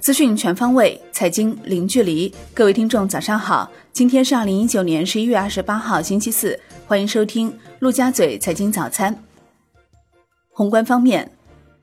资讯全方位，财经零距离。各位听众，早上好！今天是二零一九年十一月二十八号，星期四。欢迎收听陆家嘴财经早餐。宏观方面，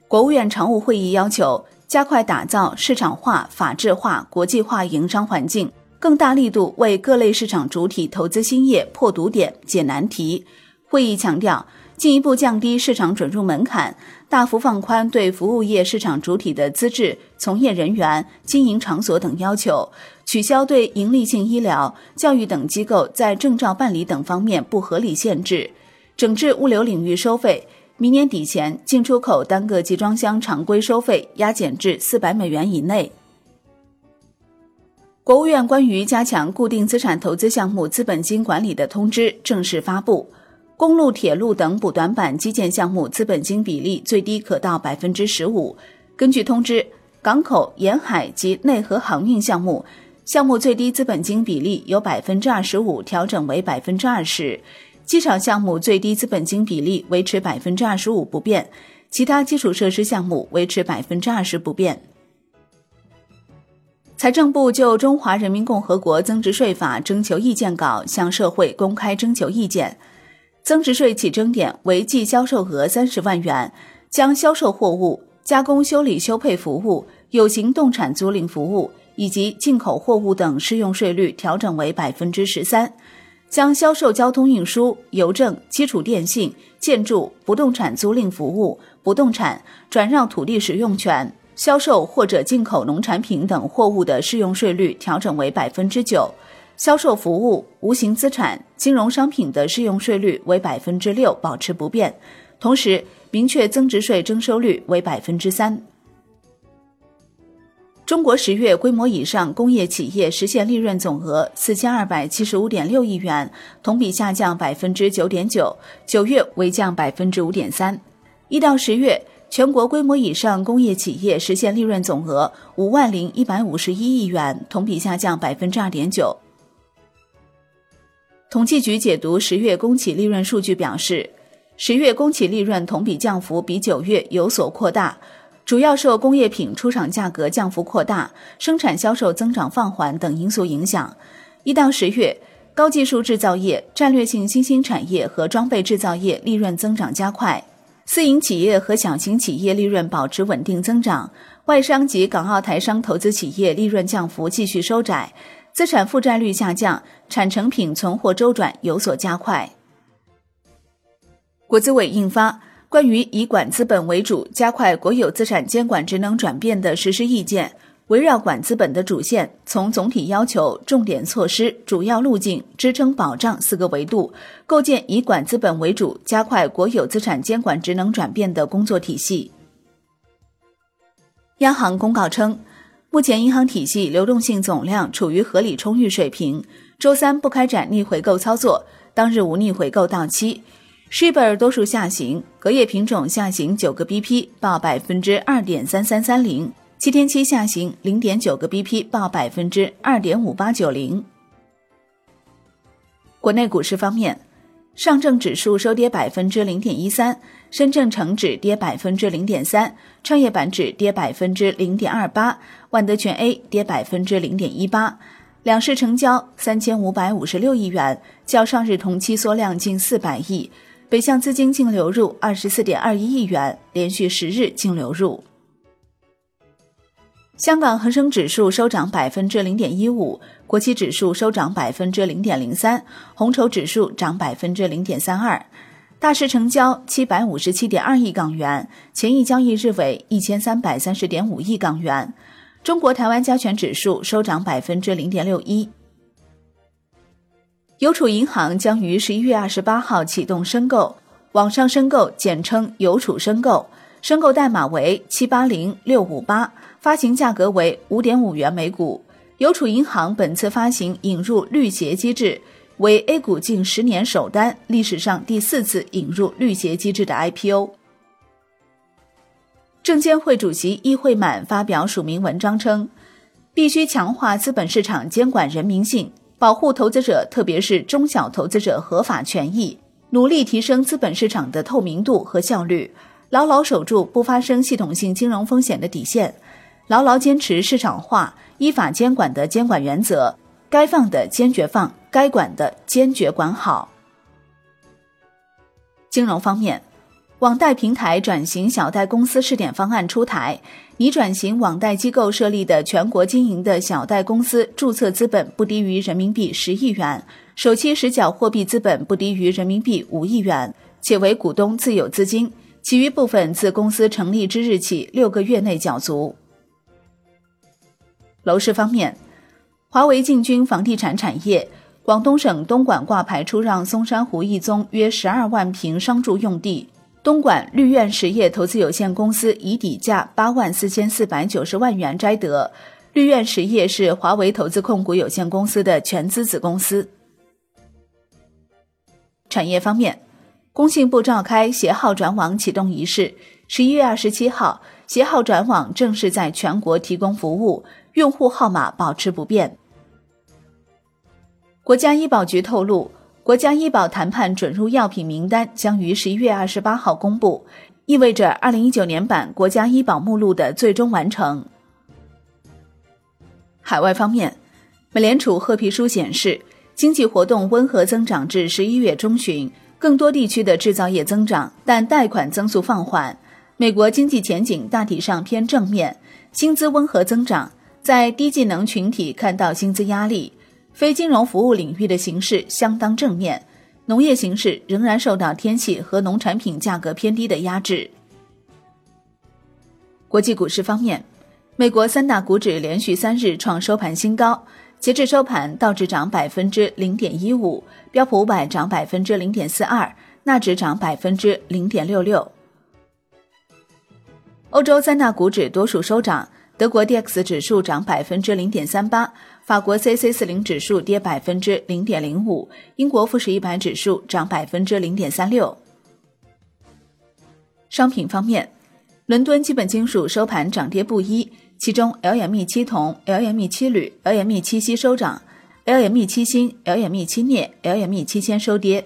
国务院常务会议要求加快打造市场化、法治化、国际化营商环境，更大力度为各类市场主体投资兴业破堵点、解难题。会议强调。进一步降低市场准入门槛，大幅放宽对服务业市场主体的资质、从业人员、经营场所等要求，取消对营利性医疗、教育等机构在证照办理等方面不合理限制，整治物流领域收费。明年底前，进出口单个集装箱常规收费压减至四百美元以内。国务院关于加强固定资产投资项目资本金管理的通知正式发布。公路、铁路等补短板基建项目资本金比例最低可到百分之十五。根据通知，港口、沿海及内河航运项目项目最低资本金比例由百分之二十五调整为百分之二十；机场项目最低资本金比例维持百分之二十五不变，其他基础设施项目维持百分之二十不变。财政部就《中华人民共和国增值税法》征求意见稿向社会公开征求意见。增值税起征点为计销售额三十万元，将销售货物、加工修理修配服务、有形动产租赁服务以及进口货物等适用税率调整为百分之十三，将销售交通运输、邮政、基础电信、建筑、不动产租赁服务、不动产转让土地使用权、销售或者进口农产品等货物的适用税率调整为百分之九。销售服务、无形资产、金融商品的适用税率为百分之六，保持不变。同时，明确增值税征收率为百分之三。中国十月规模以上工业企业实现利润总额四千二百七十五点六亿元，同比下降百分之九点九，九月为降百分之五点三。一到十月，全国规模以上工业企业实现利润总额五万零一百五十一亿元，同比下降百分之二点九。统计局解读十月供企利润数据表示，十月供企利润同比降幅比九月有所扩大，主要受工业品出厂价格降幅扩大、生产销售增长放缓等因素影响。一到十月，高技术制造业、战略性新兴产业和装备制造业利润增长加快，私营企业和小型企业利润保持稳定增长，外商及港澳台商投资企业利润降幅继续收窄。资产负债率下降，产成品存货周转有所加快。国资委印发《关于以管资本为主加快国有资产监管职能转变的实施意见》，围绕管资本的主线，从总体要求、重点措施、主要路径、支撑保障四个维度，构建以管资本为主加快国有资产监管职能转变的工作体系。央行公告称。目前银行体系流动性总量处于合理充裕水平。周三不开展逆回购操作，当日无逆回购到期。s h i b 多数下行，隔夜品种下行九个 BP，报百分之二点三三三零。七天期下行零点九个 BP，报百分之二点五八九零。国内股市方面。上证指数收跌百分之零点一三，深证成指跌百分之零点三，创业板指跌百分之零点二八，万德全 A 跌百分之零点一八。两市成交三千五百五十六亿元，较上日同期缩量近四百亿。北向资金净流入二十四点二一亿元，连续十日净流入。香港恒生指数收涨百分之零点一五，国企指数收涨百分之零点零三，红筹指数涨百分之零点三二。大市成交七百五十七点二亿港元，前一交易日为一千三百三十点五亿港元。中国台湾加权指数收涨百分之零点六一。邮储银行将于十一月二十八号启动申购，网上申购简称邮储申购，申购代码为七八零六五八。发行价格为五点五元每股。邮储银行本次发行引入绿鞋机制，为 A 股近十年首单，历史上第四次引入绿鞋机制的 IPO。证监会主席易会满发表署名文章称，必须强化资本市场监管人民性，保护投资者，特别是中小投资者合法权益，努力提升资本市场的透明度和效率。牢牢守住不发生系统性金融风险的底线，牢牢坚持市场化、依法监管的监管原则，该放的坚决放，该管的坚决管好。金融方面。网贷平台转型小贷公司试点方案出台，拟转型网贷机构设立的全国经营的小贷公司注册资本不低于人民币十亿元，首期实缴货币资本不低于人民币五亿元，且为股东自有资金，其余部分自公司成立之日起六个月内缴足。楼市方面，华为进军房地产产业，广东省东莞挂牌出让松山湖一宗约十二万平商住用地。东莞绿苑实业投资有限公司以底价八万四千四百九十万元摘得。绿苑实业是华为投资控股有限公司的全资子公司。产业方面，工信部召开携号转网启动仪式。十一月二十七号，携号转网正式在全国提供服务，用户号码保持不变。国家医保局透露。国家医保谈判准入药品名单将于十一月二十八号公布，意味着二零一九年版国家医保目录的最终完成。海外方面，美联储褐皮书显示，经济活动温和增长至十一月中旬，更多地区的制造业增长，但贷款增速放缓。美国经济前景大体上偏正面，薪资温和增长，在低技能群体看到薪资压力。非金融服务领域的形势相当正面，农业形势仍然受到天气和农产品价格偏低的压制。国际股市方面，美国三大股指连续三日创收盘新高，截至收盘，道指涨百分之零点一五，标普五百涨百分之零点四二，纳指涨百分之零点六六。欧洲三大股指多数收涨。德国 D X 指数涨百分之零点三八，法国 C C 四零指数跌百分之零点零五，英国富时一百指数涨百分之零点三六。商品方面，伦敦基本金属收盘涨跌不一，其中 LME 七铜、LME 七铝、LME 七锡收涨，LME 七锌、LME 七镍、LME 七铅收跌。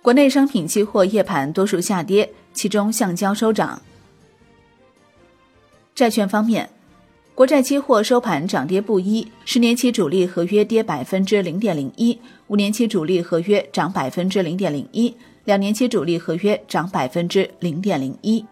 国内商品期货夜盘多数下跌，其中橡胶收涨。债券方面，国债期货收盘涨跌不一，十年期主力合约跌百分之零点零一，五年期主力合约涨百分之零点零一，两年期主力合约涨百分之零点零一。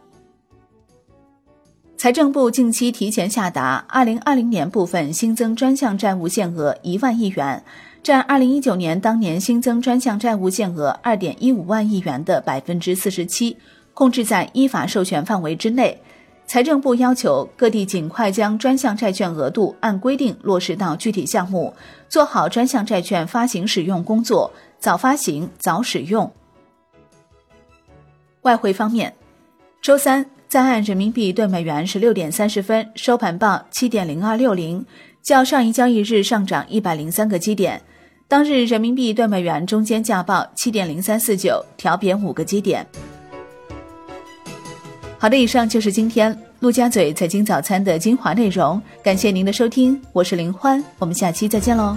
财政部近期提前下达二零二零年部分新增专项债务限额一万亿元，占二零一九年当年新增专项债务限额二点一五万亿元的百分之四十七，控制在依法授权范围之内。财政部要求各地尽快将专项债券额度按规定落实到具体项目，做好专项债券发行使用工作，早发行早使用。外汇方面，周三在岸人民币对美元十六点三十分收盘报七点零二六零，较上一交易日上涨一百零三个基点。当日人民币对美元中间价报七点零三四九，调贬五个基点。好的，以上就是今天陆家嘴财经早餐的精华内容，感谢您的收听，我是林欢，我们下期再见喽。